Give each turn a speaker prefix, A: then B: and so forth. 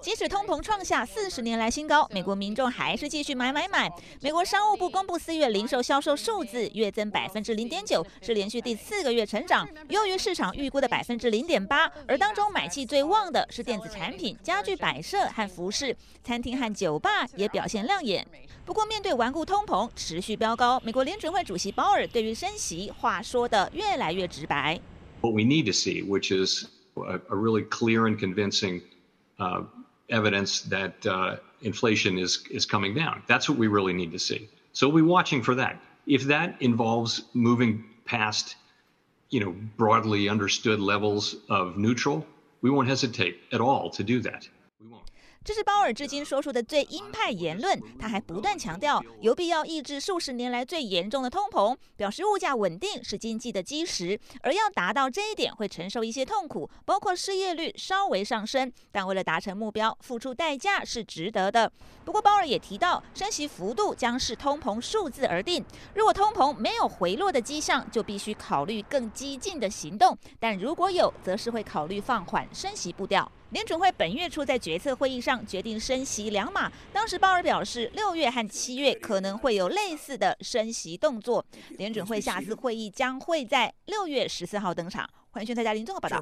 A: 即使通膨创下四十年来新高，美国民众还是继续买买买。美国商务部公布四月零售销售数字，月增百分之零点九，是连续第四个月成长，优于市场预估的百分之零点八。而当中买气最旺的是电子产品、家具摆设和服饰，餐厅和酒吧也表现亮眼。不过，面对顽固通膨持续飙高，美国联准会主席鲍尔对于升息话说的越来越直白。
B: What we need to see, which is a really clear and convincing uh, evidence that uh, inflation is is coming down. That's what we really need to see. So we're watching for that. If that involves moving past, you know, broadly understood levels of neutral, we won't hesitate at all to do that.
A: 这是鲍尔至今说出的最鹰派言论。他还不断强调有必要抑制数十年来最严重的通膨，表示物价稳定是经济的基石，而要达到这一点会承受一些痛苦，包括失业率稍微上升。但为了达成目标，付出代价是值得的。不过鲍尔也提到，升息幅度将视通膨数字而定。如果通膨没有回落的迹象，就必须考虑更激进的行动；但如果有，则是会考虑放缓升息步调。联准会本月初在决策会议上决定升息两码，当时鲍尔表示，六月和七月可能会有类似的升息动作。联准会下次会议将会在六月十四号登场。欢迎《大家林综合报道》。